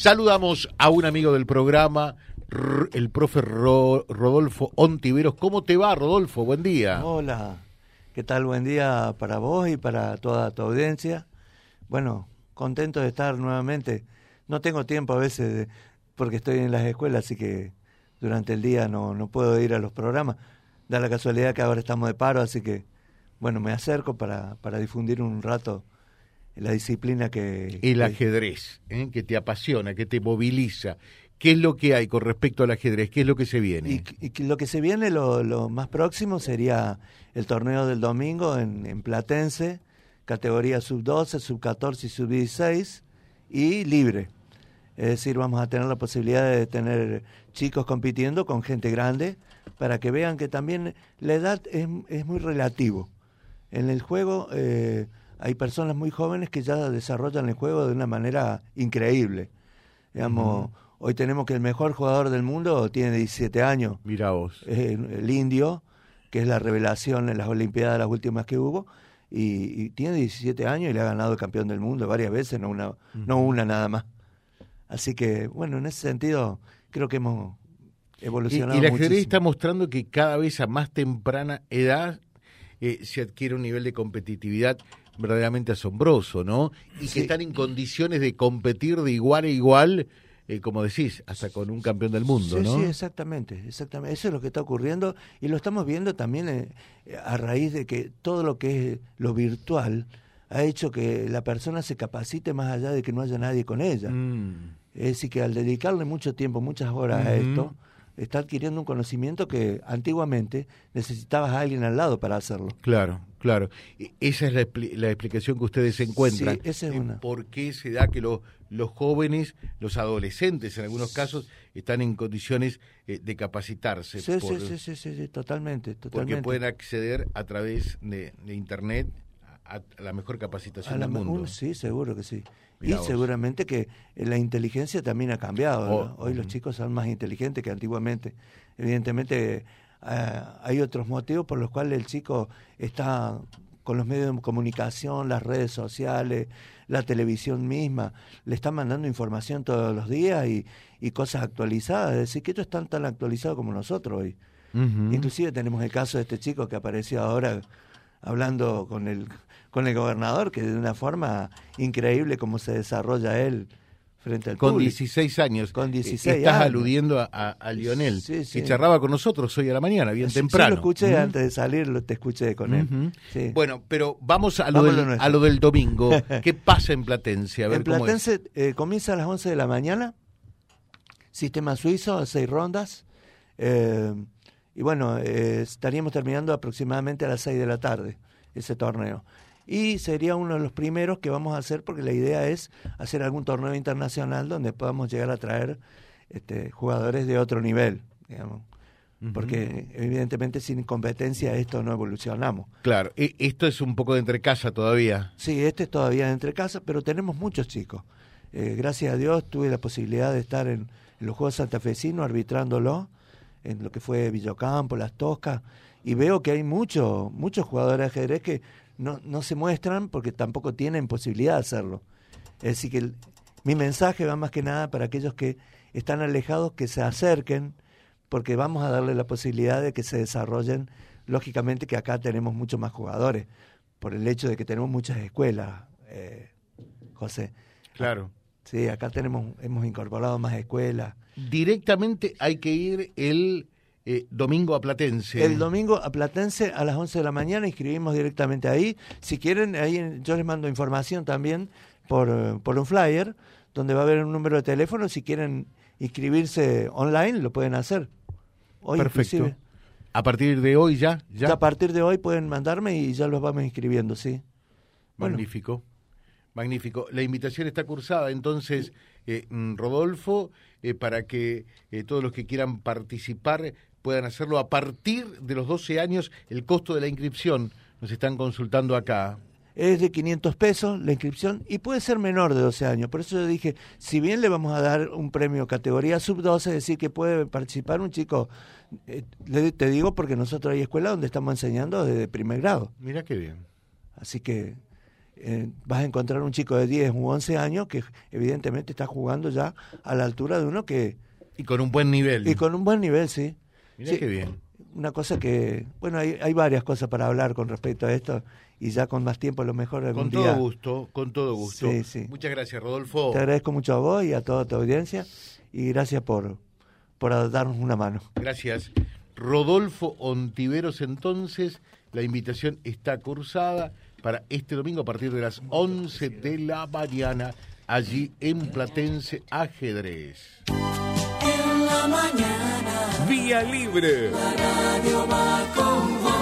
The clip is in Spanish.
Saludamos a un amigo del programa, el profe Rodolfo Ontiveros. ¿Cómo te va, Rodolfo? Buen día. Hola, ¿qué tal? Buen día para vos y para toda tu audiencia. Bueno, contento de estar nuevamente. No tengo tiempo a veces porque estoy en las escuelas, así que durante el día no, no puedo ir a los programas. Da la casualidad que ahora estamos de paro, así que, bueno, me acerco para, para difundir un rato la disciplina que... El ajedrez, ¿eh? que te apasiona, que te moviliza. ¿Qué es lo que hay con respecto al ajedrez? ¿Qué es lo que se viene? Y, lo que se viene, lo, más próximo, sería el torneo del domingo en, Platense, categoría sub-12, sub-14 y sub-16, y libre. Es decir, vamos a tener la posibilidad de tener chicos compitiendo con gente grande para que vean que también la edad es, es muy relativo. En el juego... Eh, hay personas muy jóvenes que ya desarrollan el juego de una manera increíble. Digamos, hoy tenemos que el mejor jugador del mundo tiene 17 años. Mira vos. el indio, que es la revelación en las Olimpiadas las últimas que hubo, y, tiene 17 años y le ha ganado el campeón del mundo varias veces, no una, no una nada más. Así que, bueno, en ese sentido, creo que hemos evolucionado. Y, y el ajedrez está mostrando que cada vez a más temprana edad eh, se adquiere un nivel de competitividad verdaderamente asombroso, ¿no? Y que están en condiciones de competir de igual a igual, eh, como decís, hasta con un campeón del mundo, ¿no? Sí, exactamente, exactamente. Eso es lo que está ocurriendo y lo estamos viendo también eh, a raíz de que todo lo que es lo virtual ha hecho que la persona se capacite más allá de que no haya nadie con ella. Mm. Es decir, que al dedicarle mucho tiempo, muchas horas a esto, está adquiriendo un conocimiento que antiguamente necesitabas a alguien al lado para hacerlo. Claro, claro. E, esa es la, explicación que ustedes encuentran. Sí, esa es una. ¿Por qué se da que los jóvenes, los adolescentes en algunos casos, están en condiciones eh, de capacitarse? Sí, sí, sí, sí, totalmente, totalmente. Porque pueden acceder a través de, Internet a, la mejor capacitación del mundo. sí, seguro que sí y seguramente que la inteligencia también ha cambiado. Oh, Hoy los chicos son más inteligentes que antiguamente. Evidentemente eh, hay otros motivos por los cuales el chico está con los medios de comunicación, las redes sociales, la televisión misma, le están mandando información todos los días y, cosas actualizadas. Es decir, que ellos están tan actualizados como nosotros hoy. Inclusive tenemos el caso de este chico que apareció ahora hablando con el con el gobernador, que de una forma increíble como se desarrolla él frente al con 16 años. Con 16 Estás aludiendo a, Lionel, que charlaba con nosotros hoy a la mañana, bien temprano. Sí, lo escuché antes de salir, lo, te escuché con él. Bueno, pero vamos a lo, del, a lo del domingo. ¿Qué pasa en Platense? A ver en Platense eh, comienza a las 11 de la mañana, sistema suizo, seis rondas. Eh, y bueno, eh, estaríamos terminando aproximadamente a las 6 de la tarde ese torneo y sería uno de los primeros que vamos a hacer porque la idea es hacer algún torneo internacional donde podamos llegar a traer este, jugadores de otro nivel, digamos. Porque evidentemente sin competencia esto no evolucionamos. Claro, e, esto es un poco de entre casa todavía. Sí, este es todavía de entre casa, pero tenemos muchos chicos. Eh, gracias a Dios tuve la posibilidad de estar en, los Juegos Santafesinos arbitrándolo, en lo que fue Villocampo, Las Toscas, y veo que hay muchos muchos jugadores de ajedrez que no, no se muestran porque tampoco tienen posibilidad de hacerlo. Es decir, que mi mensaje va más que nada para aquellos que están alejados, que se acerquen, porque vamos a darle la posibilidad de que se desarrollen. Lógicamente que acá tenemos muchos más jugadores, por el hecho de que tenemos muchas escuelas, eh, José. Claro. Sí, acá tenemos, hemos incorporado más escuelas. Directamente hay que ir el eh, domingo a Platense. El domingo a Platense a las 11 de la mañana, inscribimos directamente ahí. Si quieren, ahí yo les mando información también por, por un flyer, donde va a haber un número de teléfono. Si quieren inscribirse online, lo pueden hacer. Hoy Perfecto. A partir de hoy ya, ya. A partir de hoy pueden mandarme y ya los vamos inscribiendo, sí. Magnífico. Magnífico. La invitación está cursada, entonces, eh, mm, Rodolfo, para que todos los que quieran participar puedan hacerlo a partir de los 12 años. El costo de la inscripción nos están consultando acá. Es de 500 pesos la inscripción y puede ser menor de 12 años. Por eso yo dije, si bien le vamos a dar un premio categoría sub-12, es decir, que puede participar un chico, eh, te digo porque nosotros hay escuelas donde estamos enseñando desde primer grado. Mira qué bien. Así que eh, vas a encontrar un chico de 10 u 11 años que evidentemente está jugando ya a la altura de uno que... Y con un buen nivel. Y con un buen nivel, sí. Mira qué bien. Una cosa que, bueno, hay, hay varias cosas para hablar con respecto a esto y ya con más tiempo a lo mejor algún Con todo gusto, con todo gusto. Sí, sí. Muchas gracias, Rodolfo. Te agradezco mucho a vos y a toda tu audiencia y gracias por, por darnos una mano. Gracias. Rodolfo Ontiveros, entonces, la invitación está cursada para este domingo a partir de las 11 de la mañana, allí en Platense Ajedrez. En la mañana. Vía Libre. La radio va con vos.